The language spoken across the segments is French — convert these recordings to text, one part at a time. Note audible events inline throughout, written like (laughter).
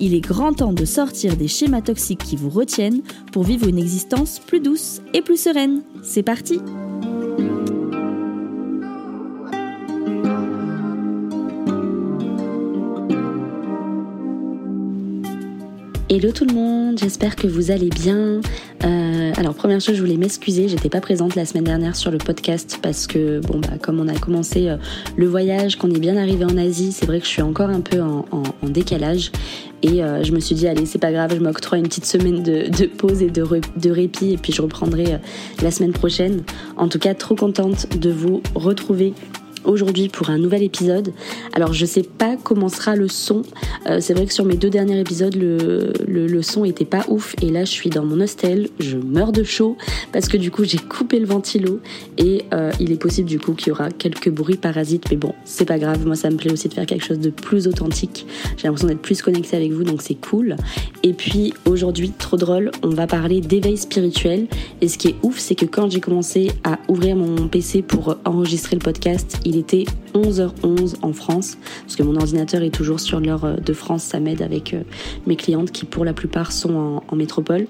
Il est grand temps de sortir des schémas toxiques qui vous retiennent pour vivre une existence plus douce et plus sereine. C'est parti Hello tout le monde, j'espère que vous allez bien. Euh, alors première chose, je voulais m'excuser, j'étais pas présente la semaine dernière sur le podcast parce que bon bah comme on a commencé euh, le voyage, qu'on est bien arrivé en Asie, c'est vrai que je suis encore un peu en, décalage et euh, je me suis dit allez c'est pas grave, je m'octroie une petite semaine de, pause et de, de, répit et puis je reprendrai la semaine prochaine. En tout cas trop contente de vous retrouver aujourd'hui pour un nouvel épisode. Alors je sais pas comment sera le son. Euh, c'est vrai que sur mes deux derniers épisodes le, le, son était pas ouf et là je suis dans mon hostel, je meurs de chaud parce que du coup j'ai coupé le ventilo et euh, il est possible du coup qu'il y aura quelques bruits parasites mais bon c'est pas grave, moi ça me plaît aussi de faire quelque chose de plus authentique. J'ai l'impression d'être plus connectée avec vous donc c'est cool. Et puis aujourd'hui trop drôle, on va parler d'éveil spirituel et ce qui est ouf c'est que quand j'ai commencé à ouvrir mon PC pour enregistrer le podcast, il était 11h11 en France, parce que mon ordinateur est toujours sur l'heure de France, ça m'aide avec euh, mes clientes qui pour la plupart sont en, métropole.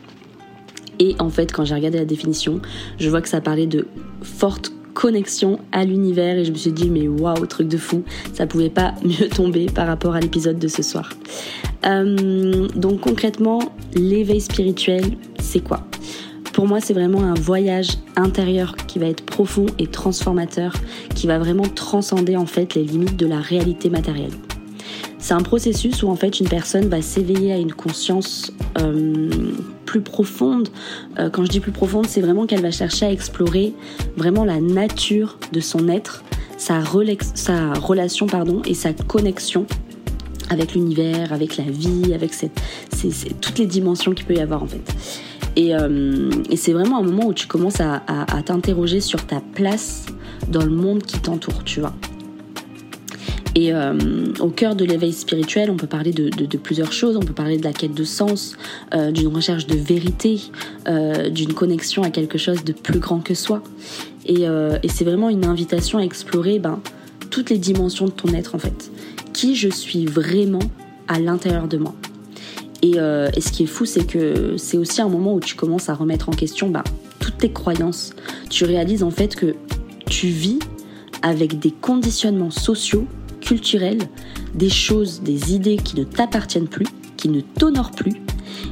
Et en fait, quand j'ai regardé la définition, je vois que ça parlait de forte connexion à l'univers et je me suis dit mais waouh truc de fou ça pouvait pas (laughs) mieux tomber par rapport à l'épisode de ce soir. Euh, donc concrètement l'éveil spirituel c'est quoi? Pour moi, c'est vraiment un voyage intérieur qui va être profond et transformateur, qui va vraiment transcender en fait les limites de la réalité matérielle. C'est un processus où en fait une personne va s'éveiller à une conscience euh, plus profonde. Euh, quand je dis plus profonde, c'est vraiment qu'elle va chercher à explorer vraiment la nature de son être, sa, relation pardon et sa connexion avec l'univers, avec la vie, avec toutes les dimensions qu'il peut y avoir en fait. Euh, et, c'est vraiment un moment où tu commences à, t'interroger sur ta place dans le monde qui t'entoure, tu vois. Et euh, au cœur de l'éveil spirituel, on peut parler de, plusieurs choses. On peut parler de la quête de sens, euh, d'une recherche de vérité, d'une connexion à quelque chose de plus grand que soi. Et, c'est vraiment une invitation à explorer ben, toutes les dimensions de ton être en fait. Qui je suis vraiment à l'intérieur de moi. Euh, et, ce qui est fou, c'est que c'est aussi un moment où tu commences à remettre en question bah, toutes tes croyances. Tu réalises en fait que tu vis avec des conditionnements sociaux, culturels, des choses, des idées qui ne t'appartiennent plus, qui ne t'honorent plus.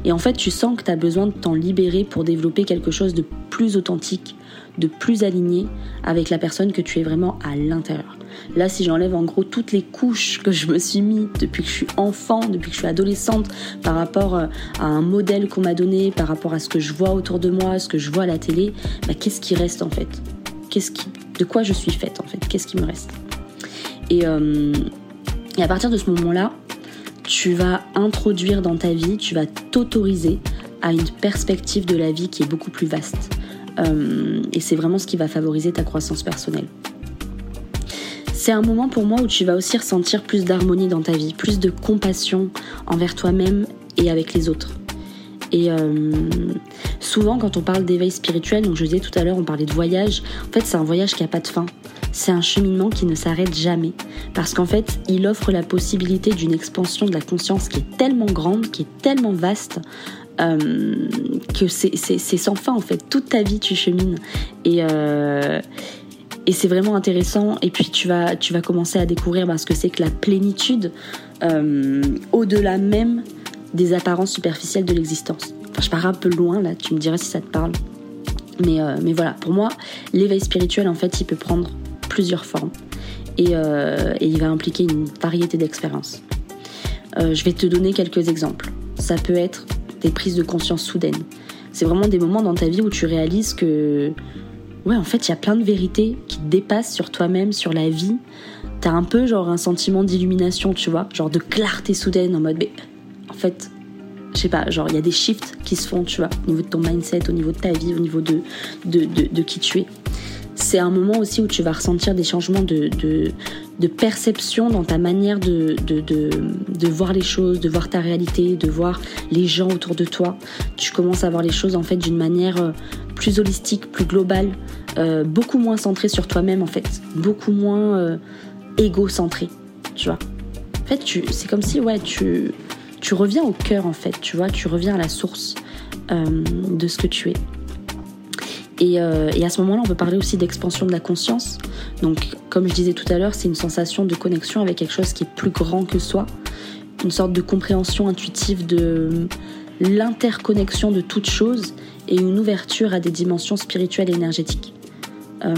Et en fait, tu sens que tu as besoin de t'en libérer pour développer quelque chose de plus authentique, de plus aligné avec la personne que tu es vraiment à l'intérieur. Là, si j'enlève en gros toutes les couches que je me suis mis depuis que je suis enfant, depuis que je suis adolescente, par rapport euh, à un modèle qu'on m'a donné, par rapport à ce que je vois autour de moi, ce que je vois à la télé, bah, qu'est-ce qui reste en fait? Qu'est-ce qui, de quoi je suis faite en fait? Qu'est-ce qui me reste? Et, euh, et à partir de ce moment-là, tu vas introduire dans ta vie, tu vas t'autoriser à une perspective de la vie qui est beaucoup plus vaste. Euh, et c'est vraiment ce qui va favoriser ta croissance personnelle. C'est un moment pour moi où tu vas aussi ressentir plus d'harmonie dans ta vie, plus de compassion envers toi-même et avec les autres. Et euh, souvent, quand on parle d'éveil spirituel, donc je disais tout à l'heure, on parlait de voyage. En fait, c'est un voyage qui n'a pas de fin. C'est un cheminement qui ne s'arrête jamais. Parce qu'en fait, il offre la possibilité d'une expansion de la conscience qui est tellement grande, qui est tellement vaste, euh, que c'est sans fin en fait. Toute ta vie, tu chemines. Et, euh, et c'est vraiment intéressant. Et puis tu vas, tu vas commencer à découvrir bah, ce que c'est que la plénitude euh, au-delà même des apparences superficielles de l'existence. Enfin, je pars un peu loin là, tu me diras si ça te parle. Mais, mais voilà, pour moi, l'éveil spirituel, en fait, il peut prendre plusieurs formes. Et, et il va impliquer une variété d'expériences. je vais te donner quelques exemples. Ça peut être des prises de conscience soudaines. C'est vraiment des moments dans ta vie où tu réalises que, ouais, en fait, il y a plein de vérités qui te dépassent sur toi-même, sur la vie. T'as un peu genre un sentiment d'illumination, tu vois, genre de clarté soudaine en mode, mais en fait, je sais pas, genre il y a des shifts qui se font, tu vois, au niveau de ton mindset, au niveau de ta vie, au niveau de, de, de, qui tu es. C'est un moment aussi où tu vas ressentir des changements de, de, perception dans ta manière de, de, voir les choses, de voir ta réalité, de voir les gens autour de toi. Tu commences à voir les choses en fait d'une manière euh, plus holistique, plus globale, euh, beaucoup moins centrée sur toi-même en fait, beaucoup moins euh, égocentrée, tu vois. En fait, c'est comme si ouais, tu tu reviens au cœur en fait, tu vois, tu reviens à la source euh, de ce que tu es. Euh, et, à ce moment-là, on peut parler aussi d'expansion de la conscience. Donc, comme je disais tout à l'heure, c'est une sensation de connexion avec quelque chose qui est plus grand que soi, une sorte de compréhension intuitive de l'interconnexion de toutes choses et une ouverture à des dimensions spirituelles et énergétiques. Euh,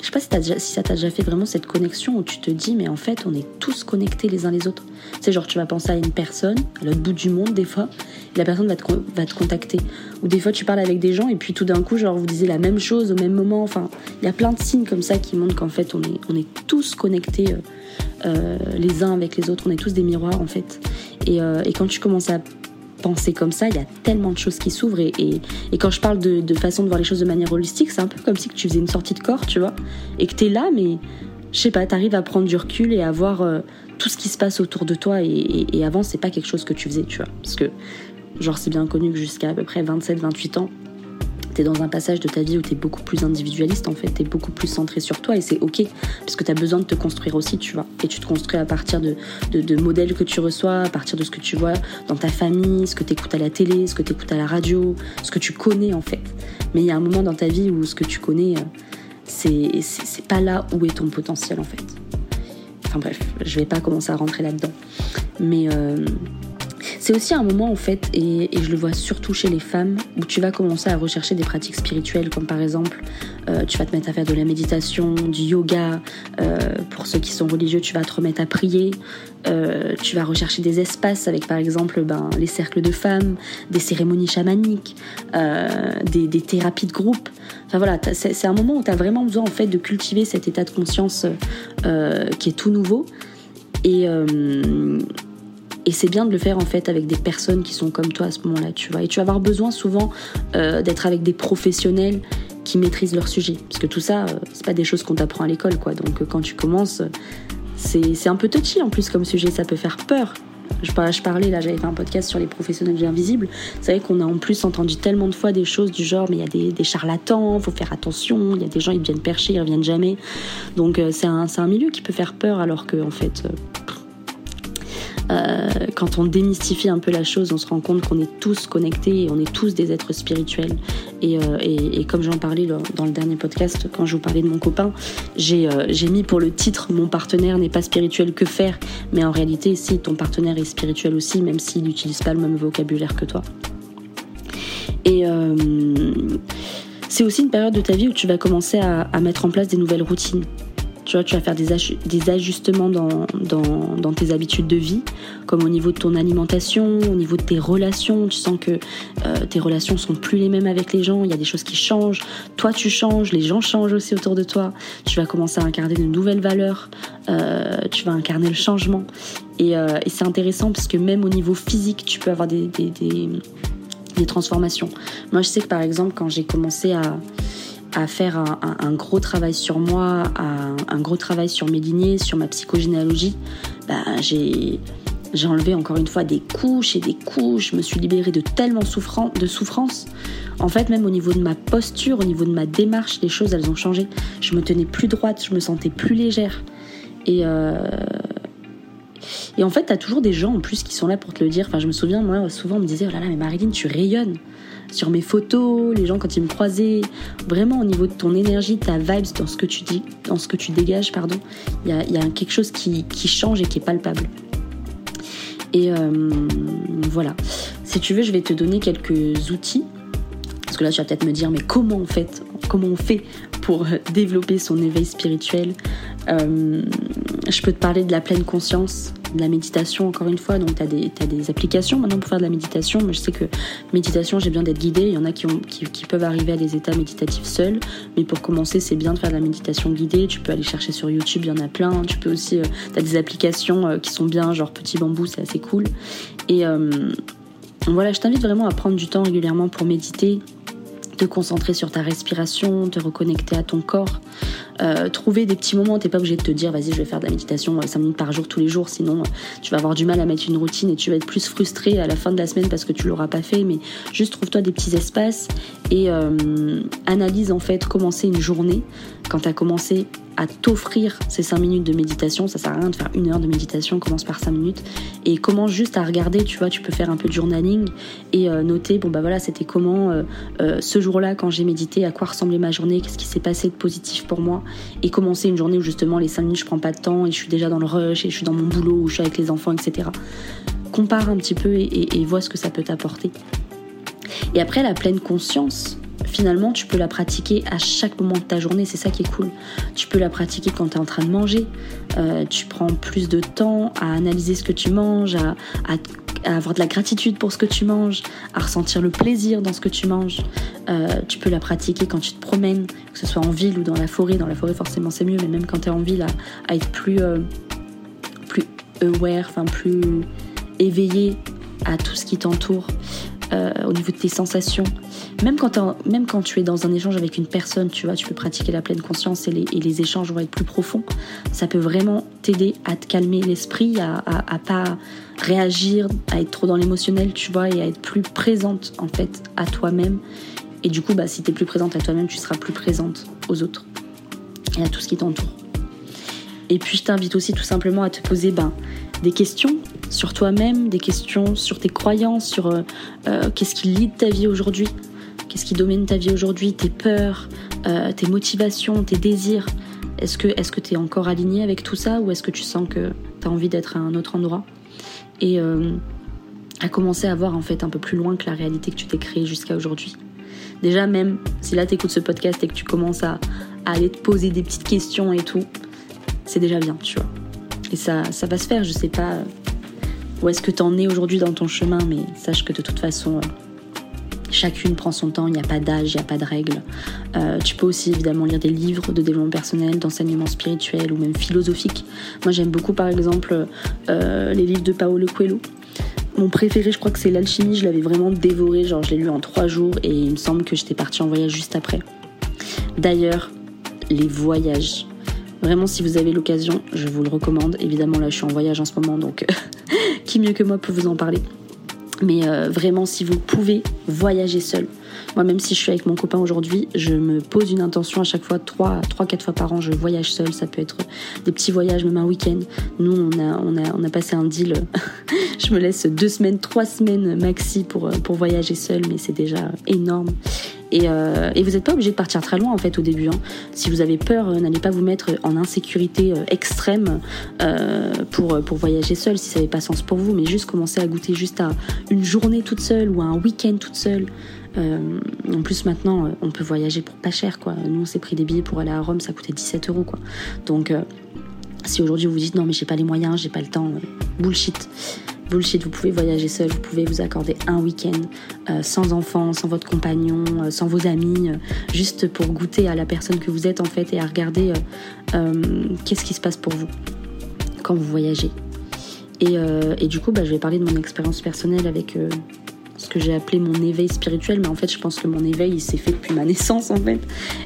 je sais pas si, ça t'a déjà fait vraiment cette connexion où tu te dis, mais en fait, on est tous connectés les uns les autres. C'est genre, tu vas penser à une personne, à l'autre bout du monde, des fois, et la personne va te, va te contacter. Ou des fois, tu parles avec des gens, et puis tout d'un coup, genre, vous disiez la même chose au même moment. Enfin, il y a plein de signes comme ça qui montrent qu'en fait, on est, on est tous connectés euh, euh, les uns avec les autres. On est tous des miroirs, en fait. Et, et quand tu commences à penser comme ça, il y a tellement de choses qui s'ouvrent. Et, quand je parle de, façon de voir les choses de manière holistique, c'est un peu comme si tu faisais une sortie de corps, tu vois, et que tu es là, mais je sais pas, tu arrives à prendre du recul et à voir euh, tout ce qui se passe autour de toi. Et, et avant, c'est pas quelque chose que tu faisais, tu vois. Parce que, genre, c'est bien connu que jusqu'à à peu près 27-28 ans, dans un passage de ta vie où tu es beaucoup plus individualiste, en fait, tu es beaucoup plus centré sur toi et c'est ok, parce que tu as besoin de te construire aussi, tu vois. Et tu te construis à partir de, de, modèles que tu reçois, à partir de ce que tu vois dans ta famille, ce que tu écoutes à la télé, ce que tu écoutes à la radio, ce que tu connais, en fait. Mais il y a un moment dans ta vie où ce que tu connais, euh, c'est pas là où est ton potentiel, en fait. Enfin bref, je vais pas commencer à rentrer là-dedans. Mais. Euh, c'est aussi un moment en fait, et, je le vois surtout chez les femmes, où tu vas commencer à rechercher des pratiques spirituelles, comme par exemple, euh, tu vas te mettre à faire de la méditation, du yoga. Euh, pour ceux qui sont religieux, tu vas te remettre à prier. Euh, tu vas rechercher des espaces avec par exemple ben, les cercles de femmes, des cérémonies chamaniques, des, thérapies de groupe. Enfin voilà, c'est un moment où tu as vraiment besoin en fait de cultiver cet état de conscience qui est tout nouveau. Et, et c'est bien de le faire en fait avec des personnes qui sont comme toi à ce moment-là, tu vois. Et tu vas avoir besoin souvent euh, d'être avec des professionnels qui maîtrisent leur sujet. Parce que tout ça, euh, c'est pas des choses qu'on t'apprend à l'école, quoi. Donc euh, quand tu commences, c'est un peu touchy en plus comme sujet, ça peut faire peur. Je, parlais là, j'avais fait un podcast sur les professionnels invisibles. C'est vrai qu'on a en plus entendu tellement de fois des choses du genre, mais il y a des, des charlatans, faut faire attention, il y a des gens, ils viennent percher, ils reviennent jamais. Donc c'est un, un, milieu qui peut faire peur alors que en fait, euh, quand on démystifie un peu la chose, on se rend compte qu'on est tous connectés et on est tous des êtres spirituels. Et, euh, comme j'en parlais dans le dernier podcast, quand je vous parlais de mon copain, euh, j'ai mis pour le titre Mon partenaire n'est pas spirituel, que faire? Mais en réalité, si ton partenaire est spirituel aussi, même s'il n'utilise pas le même vocabulaire que toi. Et c'est aussi une période de ta vie où tu vas commencer à mettre en place des nouvelles routines. Tu vois, tu vas faire des, ajustements dans, tes habitudes de vie, comme au niveau de ton alimentation, au niveau de tes relations. Tu sens que euh, tes relations sont plus les mêmes avec les gens. Il y a des choses qui changent. Toi, tu changes. Les gens changent aussi autour de toi. Tu vas commencer à incarner de nouvelles valeurs. Euh, tu vas incarner le changement. Et, euh, et c'est intéressant parce que même au niveau physique, tu peux avoir des, des transformations. Moi, je sais que par exemple, quand j'ai commencé à à faire un, gros travail sur moi, un, gros travail sur mes lignées, sur ma psychogénéalogie, bah, j'ai enlevé encore une fois des couches et des couches, je me suis libérée de tellement de souffrance. En fait, même au niveau de ma posture, au niveau de ma démarche, les choses, elles ont changé. Je me tenais plus droite, je me sentais plus légère. Et, euh, et en fait, tu as toujours des gens en plus qui sont là pour te le dire. Enfin, je me souviens, moi, souvent, on me disait, oh là là, mais Marilyn, tu rayonnes sur mes photos, les gens quand ils me croisaient, vraiment au niveau de ton énergie, ta vibes, dans ce que tu dis, dans ce que tu dégages, pardon, il y a, quelque chose qui, change et qui est palpable. Et euh, voilà. Si tu veux, je vais te donner quelques outils. Parce que là, tu vas peut-être me dire, mais comment on fait, comment on fait pour développer son éveil spirituel? Euh, Je peux te parler de la pleine conscience, de la méditation encore une fois. Donc tu as, des applications maintenant pour faire de la méditation. Mais je sais que méditation, j'ai besoin d'être guidée. Il y en a qui, peuvent arriver à des états méditatifs seuls. Mais pour commencer, c'est bien de faire de la méditation guidée. Tu peux aller chercher sur YouTube, il y en a plein. Tu peux aussi, euh, tu as des applications euh, qui sont bien, genre Petit Bambou, c'est assez cool. Et, euh, voilà, je t'invite vraiment à prendre du temps régulièrement pour méditer, te concentrer sur ta respiration, te reconnecter à ton corps, euh, trouver des petits moments. T'es pas obligé de te dire, vas-y, je vais faire de la méditation 5 minutes par jour tous les jours, sinon tu vas avoir du mal à mettre une routine et tu vas être plus frustré à la fin de la semaine parce que tu l'auras pas fait. Mais juste trouve-toi des petits espaces et analyse en fait commencer une journée quand tu as commencé à t'offrir ces 5 minutes de méditation. Ça sert à rien de faire une heure de méditation, commence par 5 minutes. Et commence juste à regarder, tu vois, tu peux faire un peu de journaling et euh, noter, bon bah voilà, c'était comment euh, euh, ce jour-là quand j'ai médité, à quoi ressemblait ma journée, qu'est-ce qui s'est passé de positif pour moi. Et commencer une journée où justement les 5 minutes je prends pas de temps et je suis déjà dans le rush et je suis dans mon boulot ou je suis avec les enfants, etc. Compare un petit peu et, et vois ce que ça peut t'apporter. Et après, la pleine conscience, finalement, tu peux la pratiquer à chaque moment de ta journée. C'est ça qui est cool. Tu peux la pratiquer quand tu es en train de manger. Euh, tu prends plus de temps à analyser ce que tu manges, à, avoir de la gratitude pour ce que tu manges, à ressentir le plaisir dans ce que tu manges. Euh, tu peux la pratiquer quand tu te promènes, que ce soit en ville ou dans la forêt. Dans la forêt, forcément, c'est mieux, mais même quand tu es en ville, à, être plus, euh, plus aware, enfin plus éveillé à tout ce qui t'entoure. Au niveau de tes sensations, même quand, même quand tu es dans un échange avec une personne, tu vois, tu peux pratiquer la pleine conscience et les, échanges vont être plus profonds. Ça peut vraiment t'aider à te calmer l'esprit, à, à, pas réagir, à être trop dans l'émotionnel, tu vois, et à être plus présente en fait à toi-même. Et du coup, bah, si tu es plus présente à toi-même, tu seras plus présente aux autres et à tout ce qui t'entoure. Et puis je t'invite aussi tout simplement à te poser ben, des questions sur toi-même, des questions sur tes croyances, sur euh, euh, qu'est-ce qui lie ta vie aujourd'hui, Qu'est-ce qui domine ta vie aujourd'hui? Tes peurs, euh, tes motivations, tes désirs? Est-ce que tu es encore aligné avec tout ça ou est-ce que tu sens que tu as envie d'être à un autre endroit? Et à commencer à voir en fait un peu plus loin que la réalité que tu t'es créée jusqu'à aujourd'hui. Déjà même si là tu écoutes ce podcast et que tu commences à, aller te poser des petites questions et tout, c'est déjà bien, tu vois. Et ça, ça va se faire, je sais pas où est-ce que tu en es aujourd'hui dans ton chemin, mais sache que de toute façon, euh, Chacune prend son temps, il n'y a pas d'âge, il n'y a pas de règles. Euh, tu peux aussi évidemment lire des livres de développement personnel, d'enseignement spirituel ou même philosophique. Moi j'aime beaucoup par exemple euh, les livres de Paolo Coelho. Mon préféré je crois que c'est l'alchimie, je l'avais vraiment dévoré, genre je l'ai lu en trois jours et il me semble que j'étais partie en voyage juste après. D'ailleurs, les voyages. Vraiment si vous avez l'occasion, je vous le recommande. Évidemment là je suis en voyage en ce moment donc (laughs) qui mieux que moi peut vous en parler. Mais euh, vraiment, si vous pouvez, voyager seul. Moi, même si je suis avec mon copain aujourd'hui, je me pose une intention à chaque fois, 3, 3 4 fois par an, je voyage seul. Ça peut être des petits voyages, même un week-end. Nous, on a, on, a, on a passé un deal. (laughs) je me laisse deux semaines, trois semaines maxi pour, pour voyager seul, mais c'est déjà énorme. Euh, et, vous n'êtes pas obligé de partir très loin en fait au début. Hein. Si vous avez peur, euh, n'allez pas vous mettre en insécurité euh, extrême pour, pour voyager seul si ça n'avait pas sens pour vous, mais juste commencer à goûter juste à une journée toute seule ou à un week-end toute seule. en plus maintenant, on peut voyager pour pas cher quoi. Nous on s'est pris des billets pour aller à Rome, ça coûtait 17 euros quoi. Donc si aujourd'hui vous dites non mais j'ai pas les moyens, j'ai pas le temps, bullshit bullshit, vous pouvez voyager seul, vous pouvez vous accorder un week-end euh, sans enfant, sans votre compagnon, euh, sans vos amis, euh, juste pour goûter à la personne que vous êtes en fait et à regarder qu'est-ce qui se passe pour vous quand vous voyagez. Et, du coup, bah, je vais parler de mon expérience personnelle avec ce que j'ai appelé mon éveil spirituel, mais en fait je pense que mon éveil il s'est fait depuis ma naissance en fait.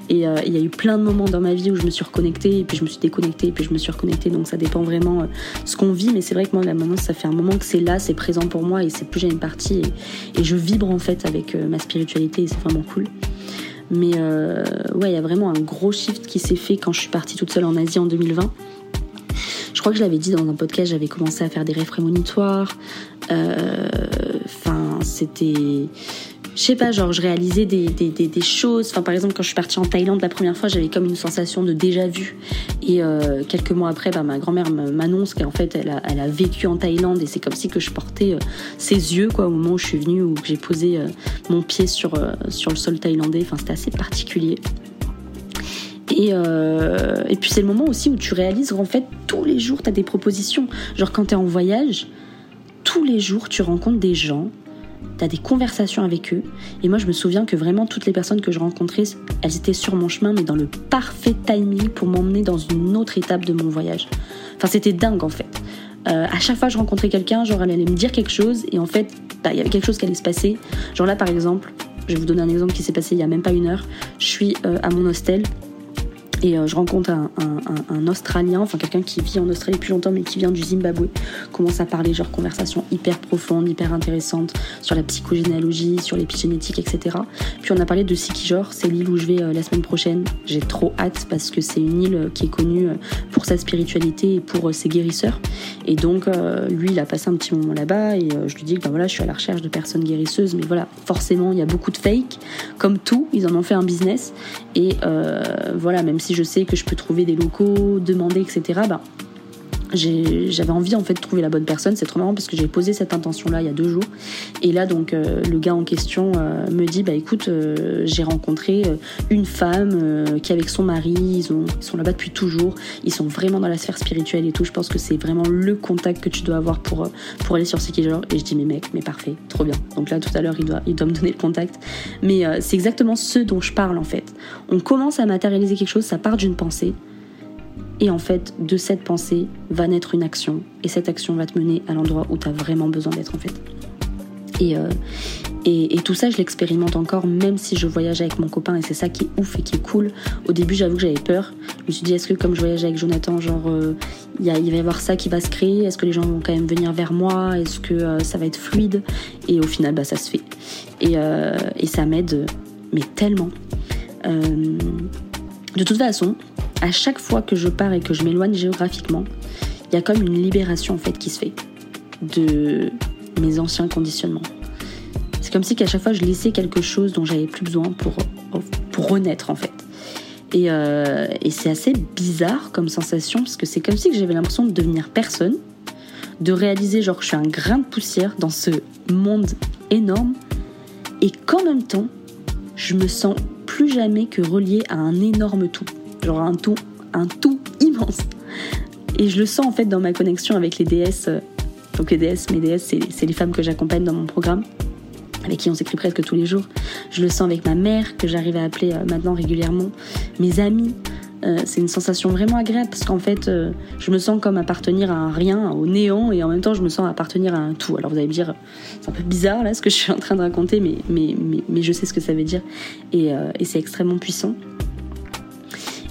Et euh, il y a eu plein de moments dans ma vie où je me suis reconnectée, et puis je me suis déconnectée, et puis je me suis reconnectée, donc ça dépend vraiment euh, ce qu'on vit, mais c'est vrai que moi la maintenant ça fait un moment que c'est là, c'est présent pour moi et c'est plus jamais parti et, et, je vibre en fait avec euh, ma spiritualité et c'est vraiment cool. Mais ouais, il y a vraiment un gros shift qui s'est fait quand je suis partie toute seule en Asie en 2020 je crois que je l'avais dit dans un podcast, j'avais commencé à faire des rêves prémonitoires. Euh, c'était je sais pas, genre je réalisais des, choses. Enfin, par exemple, quand je suis partie en Thaïlande la première fois, j'avais comme une sensation de déjà vu. Et euh, quelques mois après, bah, ma grand-mère m'annonce qu'en fait, elle a, elle a, vécu en Thaïlande et c'est comme si que je portais euh, ses yeux quoi au moment où je suis venue, où j'ai posé mon pied sur, sur le sol thaïlandais. Enfin, c'était assez particulier. Euh, et, puis c'est le moment aussi où tu réalises qu'en fait, tous les jours, tu as des propositions. Genre quand tu es en voyage, tous les jours, tu rencontres des gens, des conversations avec eux. Et moi, je me souviens que vraiment, toutes les personnes que je rencontrais, elles étaient sur mon chemin, mais dans le parfait timing pour m'emmener dans une autre étape de mon voyage. Enfin, c'était dingue en fait. euh, à chaque fois que je rencontrais quelqu'un, genre elle allait me dire quelque chose et en fait, bah, il y avait quelque chose qui allait se passer. Genre là par exemple, je vais vous donner un exemple qui s'est passé il y a même pas une heure. Je suis euh, à mon hostel et euh, je rencontre un, Australien, enfin quelqu'un qui vit en Australie depuis longtemps mais qui vient du Zimbabwe. Commence à parler genre conversation hyper profonde, hyper intéressante sur la psychogénéalogie, sur l'épigénétique, etc. Puis on a parlé de Sikijor, c'est l'île où je vais euh, la semaine prochaine. J'ai trop hâte parce que c'est une île qui est connue euh, pour sa spiritualité et pour ses guérisseurs. Et donc lui, il a passé un petit moment là-bas et je lui dis que ben voilà, je suis à la recherche de personnes guérisseuses, mais voilà, forcément il y a beaucoup de fake, comme tout, ils en ont fait un business. Et voilà, même si je sais que je peux trouver des locaux, demander, etc., j'avais envie en fait de trouver la bonne personne. C'est trop marrant parce que j'ai posé cette intention-là il y a deux jours. Et là, donc, euh, le gars en question euh, me dit Bah écoute, euh, j'ai rencontré une femme qui, avec son mari, ils, sont là-bas depuis toujours. Ils sont vraiment dans la sphère spirituelle et tout. Je pense que c'est vraiment le contact que tu dois avoir pour, pour aller sur genre. Et je dis Mais mec, mais parfait, trop bien. Donc là, tout à l'heure, il doit, il doit me donner le contact. Mais c'est exactement ce dont je parle en fait. On commence à matérialiser quelque chose, ça part d'une pensée. Et en fait, de cette pensée va naître une action. Et cette action va te mener à l'endroit où tu as vraiment besoin d'être en fait. Euh, et, et, tout ça, je l'expérimente encore, même si je voyage avec mon copain, et c'est ça qui est ouf et qui est cool. Au début, j'avoue que j'avais peur. Je me suis dit, est-ce que comme je voyage avec Jonathan, genre, euh, il va y avoir ça qui va se créer? Est-ce que les gens vont quand même venir vers moi? Est-ce que euh, ça va être fluide? Et au final, bah, ça se fait. Et, et ça m'aide, mais tellement. De toute façon, à chaque fois que je pars et que je m'éloigne géographiquement, il y a comme une libération en fait qui se fait de mes anciens conditionnements. C'est comme si qu'à chaque fois je laissais quelque chose dont j'avais plus besoin pour, pour renaître en fait. Et, euh, et c'est assez bizarre comme sensation parce que c'est comme si j'avais l'impression de devenir personne, de réaliser genre que je suis un grain de poussière dans ce monde énorme et qu'en même temps je me sens plus jamais que relié à un énorme tout genre un tout, un tout immense. Et je le sens en fait dans ma connexion avec les déesses. Donc les déesses, mes déesses, c'est les femmes que j'accompagne dans mon programme, avec qui on s'écrit presque tous les jours. Je le sens avec ma mère, que j'arrive à appeler euh, maintenant régulièrement, mes amis. Euh, c'est une sensation vraiment agréable parce qu'en fait, euh, je me sens comme appartenir à un rien, au néant, et en même temps, je me sens appartenir à un tout. Alors vous allez me dire, c'est un peu bizarre là ce que je suis en train de raconter, mais, mais, mais, je sais ce que ça veut dire, et, et c'est extrêmement puissant.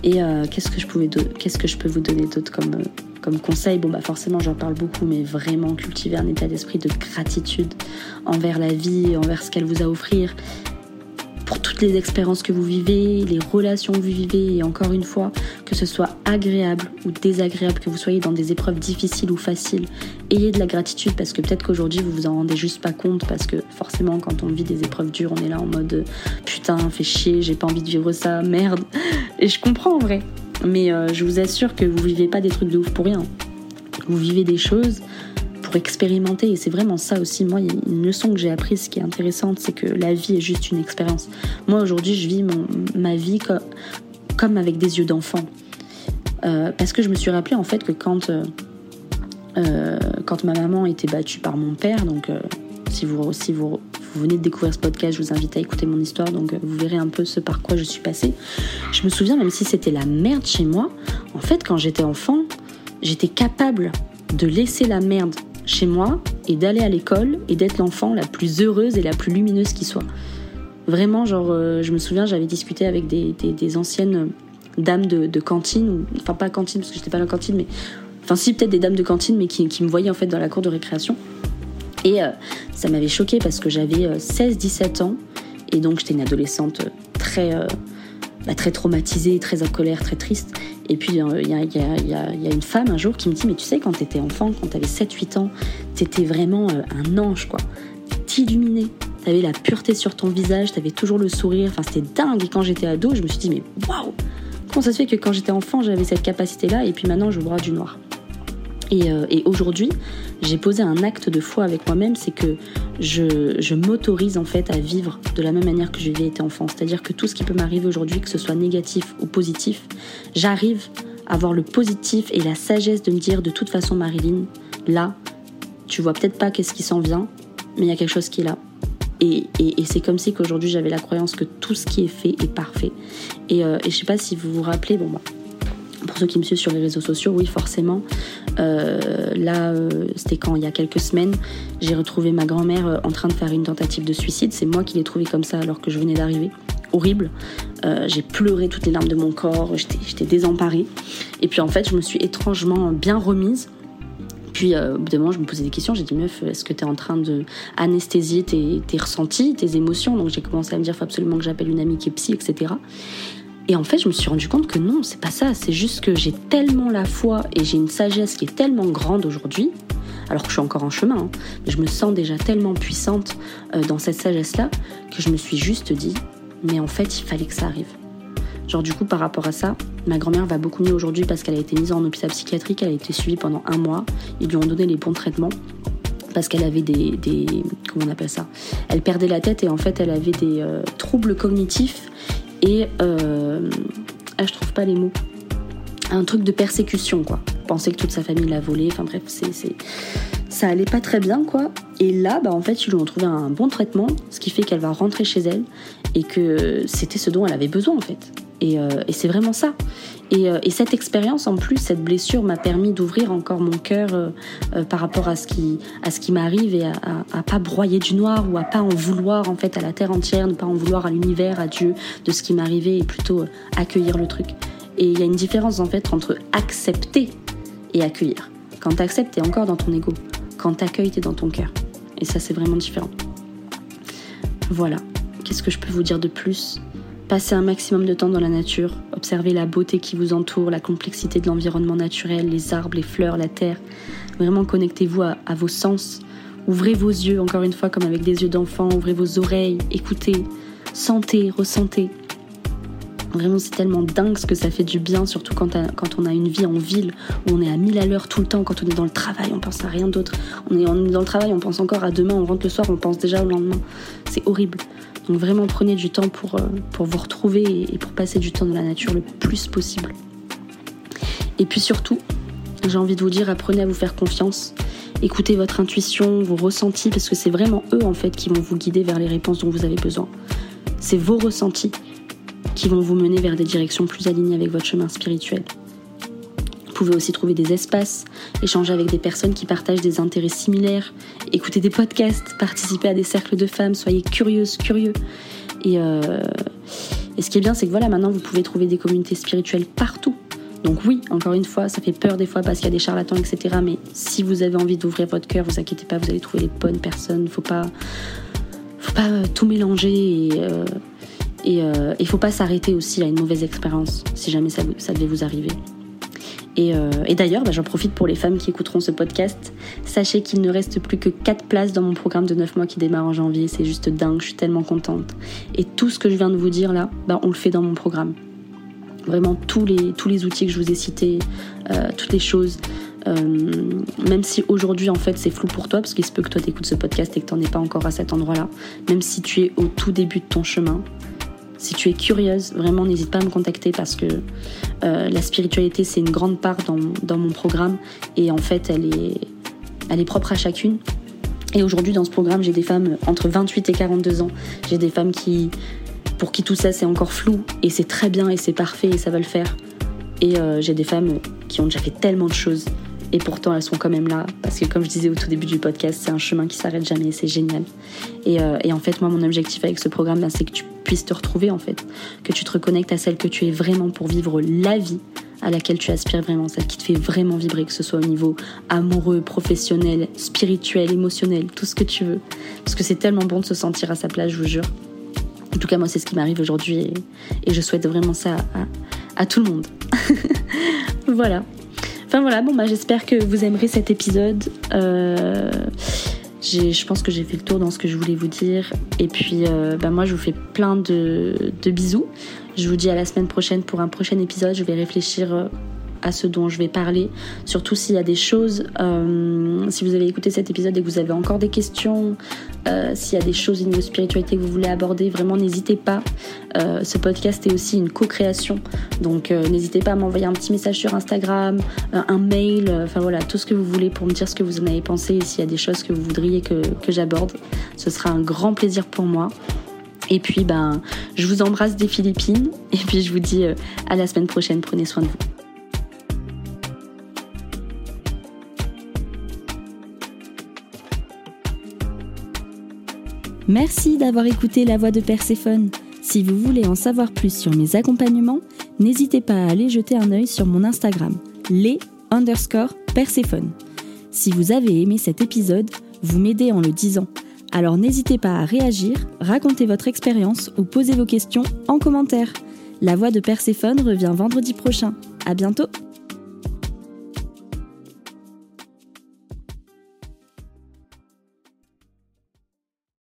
Et euh, qu'est-ce que je pouvais, qu'est-ce que je peux vous donner d'autre comme euh, comme conseil? Bon bah forcément j'en parle beaucoup, mais vraiment cultiver un état d'esprit de gratitude envers la vie, envers ce qu'elle vous a à offrir, toutes les expériences que vous vivez, les relations que vous vivez, et encore une fois, que ce soit agréable ou désagréable, que vous soyez dans des épreuves difficiles ou faciles, ayez de la gratitude parce que peut-être qu'aujourd'hui vous vous en rendez juste pas compte parce que forcément quand on vit des épreuves dures, on est là en mode putain, fait chier, j'ai pas envie de vivre ça, merde. Et je comprends en vrai. Mais euh, je vous assure que vous vivez pas des trucs de ouf pour rien. Vous vivez des choses expérimenter. Et c'est vraiment ça aussi. Moi, une leçon que j'ai apprise qui est intéressante, c'est que la vie est juste une expérience. Moi, aujourd'hui, je vis mon, ma vie comme, avec des yeux d'enfant. Euh, parce que je me suis rappelé en fait que quand, euh, euh, quand ma maman était battue par mon père, donc si, vous, si vous, vous, venez de découvrir ce podcast, je vous invite à écouter mon histoire, donc vous verrez un peu ce par quoi je suis passée. Je me souviens, même si c'était la merde chez moi, en fait, quand j'étais enfant, j'étais capable de laisser la merde chez moi et d'aller à l'école et d'être l'enfant la plus heureuse et la plus lumineuse qui soit. Vraiment, genre, euh, je me souviens, j'avais discuté avec des, des, anciennes dames de, cantine, enfin pas cantine parce que j'étais pas à la cantine, mais enfin si peut-être des dames de cantine, mais qui, qui, me voyaient en fait dans la cour de récréation. Et euh, ça m'avait choqué parce que j'avais 16-17 euh, ans et donc j'étais une adolescente très bah, très traumatisée, très en colère, très triste. Et puis, il y, a, une femme un jour qui me dit Mais tu sais, quand t'étais enfant, quand t'avais 7-8 ans, t'étais vraiment euh, un ange, quoi. T'illuminais. T'avais la pureté sur ton visage, t'avais toujours le sourire. Enfin, c'était dingue. Et quand j'étais ado, je me suis dit Mais waouh Comment ça se fait que quand j'étais enfant, j'avais cette capacité-là et puis maintenant, je vois du noir? Euh, et, aujourd'hui, j'ai posé un acte de foi avec moi-même, c'est que je, m'autorise en fait à vivre de la même manière que je vivais été enfant. C'est-à-dire que tout ce qui peut m'arriver aujourd'hui, que ce soit négatif ou positif, j'arrive à voir le positif et la sagesse de me dire de toute façon Marilyn, là, tu vois peut-être pas qu'est-ce qui s'en vient, mais il y a quelque chose qui est là. Et, c'est comme si qu'aujourd'hui j'avais la croyance que tout ce qui est fait est parfait. Et, euh, et je sais pas si vous vous rappelez, bon bah, Pour ceux qui me suivent sur les réseaux sociaux, oui, forcément. Euh, là, euh, c'était quand il y a quelques semaines, j'ai retrouvé ma grand-mère euh, en train de faire une tentative de suicide. C'est moi qui l'ai trouvée comme ça alors que je venais d'arriver. Horrible. j'ai pleuré toutes les larmes de mon corps, j'étais désemparée. Et puis en fait, je me suis étrangement bien remise. Puis au bout d'un moment, je me posais des questions. J'ai dit, meuf, est-ce que tu es en train de anesthésier tes, tes ressentis, tes émotions? Donc j'ai commencé à me dire, faut absolument que j'appelle une amie qui est psy, etc. Et en fait, je me suis rendu compte que non, c'est pas ça. C'est juste que j'ai tellement la foi et j'ai une sagesse qui est tellement grande aujourd'hui, alors que je suis encore en chemin, hein, mais je me sens déjà tellement puissante euh, dans cette sagesse-là que je me suis juste dit, mais en fait, il fallait que ça arrive. Genre, du coup, par rapport à ça, ma grand-mère va beaucoup mieux aujourd'hui parce qu'elle a été mise en hôpital psychiatrique, elle a été suivie pendant un mois, ils lui ont donné les bons traitements parce qu'elle avait des, comment on appelle ça? Elle perdait la tête et en fait elle avait des euh, troubles cognitifs et euh, ah, je trouve pas les mots. Un truc de persécution, quoi. Penser que toute sa famille l'a volé. Enfin bref, c'est, ça allait pas très bien, quoi. Et là, bah, en fait, ils lui ont trouvé un bon traitement, ce qui fait qu'elle va rentrer chez elle et que c'était ce dont elle avait besoin, en fait. Et, euh, et c'est vraiment ça. Euh, et, cette expérience, en plus, cette blessure m'a permis d'ouvrir encore mon cœur euh, euh, par rapport à ce qui, m'arrive et à, à, pas broyer du noir ou à pas en vouloir en fait à la terre entière, ne pas en vouloir à l'univers, à Dieu de ce qui m'arrivait et plutôt accueillir le truc. Et il y a une différence en fait entre accepter et accueillir. Quand tu acceptes, t'es encore dans ton ego. Quand t'accueilles, t'es dans ton cœur. Et ça, c'est vraiment différent. Voilà. Qu'est-ce que je peux vous dire de plus? Passez un maximum de temps dans la nature, observez la beauté qui vous entoure, la complexité de l'environnement naturel, les arbres, les fleurs, la terre. Vraiment connectez-vous à, vos sens. Ouvrez vos yeux, encore une fois, comme avec des yeux d'enfant, ouvrez vos oreilles, écoutez, sentez, ressentez. Vraiment, c'est tellement dingue ce que ça fait du bien, surtout quand, quand, on a une vie en ville où on est à 1000 à l'heure tout le temps. Quand on est dans le travail, on pense à rien d'autre. On est, on est dans le travail, on pense encore à demain, on rentre le soir, on pense déjà au lendemain. C'est horrible. Donc vraiment prenez du temps pour, euh, vous retrouver et pour passer du temps dans la nature le plus possible. Et puis surtout, j'ai envie de vous dire, apprenez à vous faire confiance. Écoutez votre intuition, vos ressentis, parce que c'est vraiment eux en fait qui vont vous guider vers les réponses dont vous avez besoin. C'est vos ressentis qui vont vous mener vers des directions plus alignées avec votre chemin spirituel. Vous pouvez aussi trouver des espaces, échanger avec des personnes qui partagent des intérêts similaires, écouter des podcasts, participer à des cercles de femmes, soyez curieuses, curieux. Et, euh, et ce qui est bien, c'est que voilà, maintenant vous pouvez trouver des communautés spirituelles partout. Donc oui, encore une fois, ça fait peur des fois parce qu'il y a des charlatans, etc. Mais si vous avez envie d'ouvrir votre cœur, vous inquiétez pas, vous allez trouver les bonnes personnes. Faut pas, faut pas euh, tout mélanger et euh, et il faut pas s'arrêter aussi à une mauvaise expérience si jamais ça devait vous arriver. Euh, et, d'ailleurs, bah, j'en profite pour les femmes qui écouteront ce podcast. Sachez qu'il ne reste plus que 4 places dans mon programme de 9 mois qui démarre en janvier. C'est juste dingue, je suis tellement contente. Et tout ce que je viens de vous dire là, bah, on le fait dans mon programme. Vraiment tous les, outils que je vous ai cités, euh, toutes les choses. Euh, même si aujourd'hui en fait c'est flou pour toi, parce qu'il se peut que toi t'écoutes ce podcast et que t'en es pas encore à cet endroit-là, même si tu es au tout début de ton chemin, si tu es curieuse, vraiment n'hésite pas à me contacter parce que euh, la spiritualité c'est une grande part dans, mon programme et en fait elle est, propre à chacune. Et aujourd'hui dans ce programme j'ai des femmes entre 28 et 42 ans. J'ai des femmes qui, pour qui tout ça c'est encore flou et c'est très bien et c'est parfait et ça va le faire. Et euh, j'ai des femmes qui ont déjà fait tellement de choses et pourtant elles sont quand même là parce que comme je disais au tout début du podcast c'est un chemin qui s'arrête jamais c'est génial euh, et, en fait moi mon objectif avec ce programme c'est que tu puisses te retrouver en fait que tu te reconnectes à celle que tu es vraiment pour vivre la vie à laquelle tu aspires vraiment, celle qui te fait vraiment vibrer, que ce soit au niveau amoureux, professionnel, spirituel, émotionnel, tout ce que tu veux. Parce que c'est tellement bon de se sentir à sa place, je vous jure. En tout cas, moi, c'est ce qui m'arrive aujourd'hui et, je souhaite vraiment ça à tout le monde. (laughs) voilà. Enfin voilà, bon bah j'espère que vous aimerez cet épisode. Euh, je pense que j'ai fait le tour dans ce que je voulais vous dire. Et puis euh, bah, moi je vous fais plein de, bisous. Je vous dis à la semaine prochaine pour un prochain épisode. Je vais réfléchir euh, à ce dont je vais parler. Surtout s'il y a des choses, euh, si vous avez écouté cet épisode et que vous avez encore des questions, euh, s'il y a des choses niveau spiritualité que vous voulez aborder, vraiment n'hésitez pas. Euh, ce podcast est aussi une co-création, donc n'hésitez pas à m'envoyer un petit message sur Instagram, un mail, enfin voilà, tout ce que vous voulez pour me dire ce que vous en avez pensé et s'il y a des choses que vous voudriez que, que j'aborde. Ce sera un grand plaisir pour moi. Et puis, ben, je vous embrasse des Philippines. Et puis, je vous dis à la semaine prochaine. Prenez soin de vous. Merci d'avoir écouté La Voix de Perséphone. Si vous voulez en savoir plus sur mes accompagnements, n'hésitez pas à aller jeter un œil sur mon Instagram, les underscore Perséphone. Si vous avez aimé cet épisode, vous m'aidez en le disant. Alors n'hésitez pas à réagir, raconter votre expérience ou poser vos questions en commentaire. La voix de Perséphone revient vendredi prochain. À bientôt!